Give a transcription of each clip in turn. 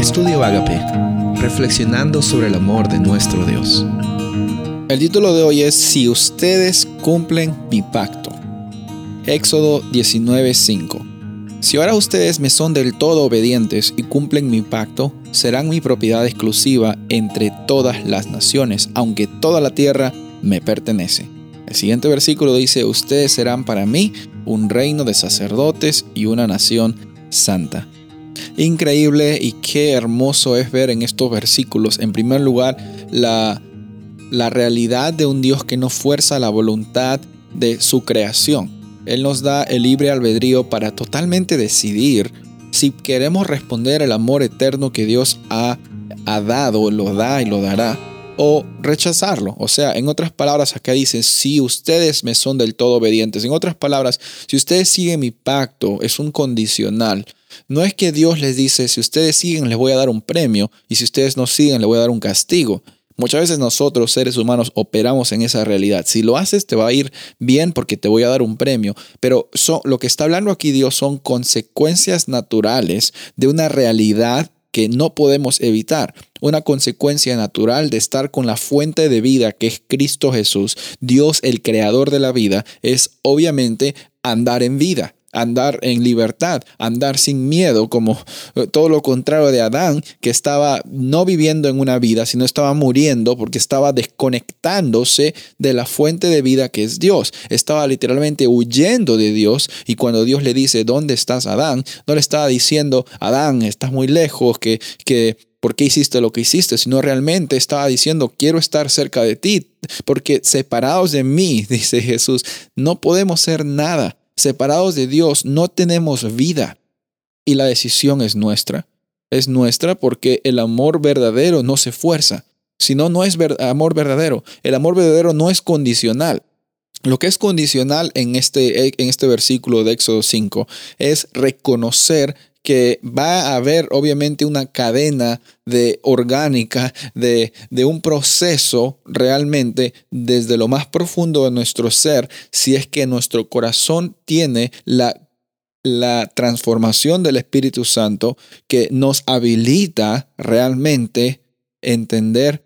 Estudio Agape, reflexionando sobre el amor de nuestro Dios. El título de hoy es Si ustedes cumplen mi pacto. Éxodo 19:5. Si ahora ustedes me son del todo obedientes y cumplen mi pacto, serán mi propiedad exclusiva entre todas las naciones, aunque toda la tierra me pertenece. El siguiente versículo dice, ustedes serán para mí un reino de sacerdotes y una nación santa. Increíble y qué hermoso es ver en estos versículos, en primer lugar, la, la realidad de un Dios que no fuerza la voluntad de su creación. Él nos da el libre albedrío para totalmente decidir si queremos responder el amor eterno que Dios ha, ha dado, lo da y lo dará, o rechazarlo. O sea, en otras palabras, acá dice, si ustedes me son del todo obedientes. En otras palabras, si ustedes siguen mi pacto, es un condicional. No es que Dios les dice, si ustedes siguen, les voy a dar un premio, y si ustedes no siguen, les voy a dar un castigo. Muchas veces nosotros, seres humanos, operamos en esa realidad. Si lo haces, te va a ir bien porque te voy a dar un premio. Pero lo que está hablando aquí Dios son consecuencias naturales de una realidad que no podemos evitar. Una consecuencia natural de estar con la fuente de vida que es Cristo Jesús, Dios el creador de la vida, es obviamente andar en vida andar en libertad, andar sin miedo, como eh, todo lo contrario de Adán, que estaba no viviendo en una vida, sino estaba muriendo porque estaba desconectándose de la fuente de vida que es Dios. Estaba literalmente huyendo de Dios y cuando Dios le dice, ¿dónde estás, Adán? No le estaba diciendo, Adán, estás muy lejos, que, que ¿por qué hiciste lo que hiciste? Sino realmente estaba diciendo, quiero estar cerca de ti, porque separados de mí, dice Jesús, no podemos ser nada separados de Dios, no tenemos vida. Y la decisión es nuestra. Es nuestra porque el amor verdadero no se fuerza. Si no, no es amor verdadero. El amor verdadero no es condicional. Lo que es condicional en este, en este versículo de Éxodo 5 es reconocer que va a haber obviamente una cadena de orgánica, de, de, un proceso realmente desde lo más profundo de nuestro ser, si es que nuestro corazón tiene la, la transformación del Espíritu Santo que nos habilita realmente entender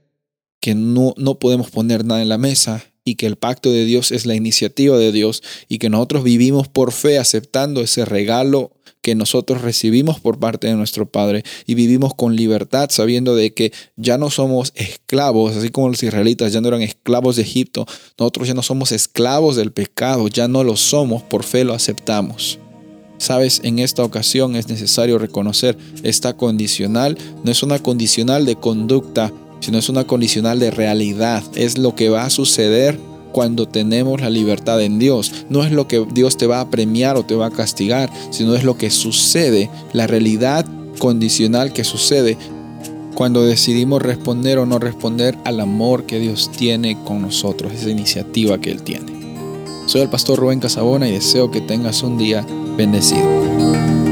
que no, no podemos poner nada en la mesa y que el pacto de Dios es la iniciativa de Dios y que nosotros vivimos por fe aceptando ese regalo que nosotros recibimos por parte de nuestro Padre y vivimos con libertad sabiendo de que ya no somos esclavos, así como los israelitas ya no eran esclavos de Egipto, nosotros ya no somos esclavos del pecado, ya no lo somos, por fe lo aceptamos. Sabes, en esta ocasión es necesario reconocer esta condicional, no es una condicional de conducta, sino es una condicional de realidad, es lo que va a suceder cuando tenemos la libertad en Dios. No es lo que Dios te va a premiar o te va a castigar, sino es lo que sucede, la realidad condicional que sucede cuando decidimos responder o no responder al amor que Dios tiene con nosotros, esa iniciativa que Él tiene. Soy el pastor Rubén Casabona y deseo que tengas un día bendecido.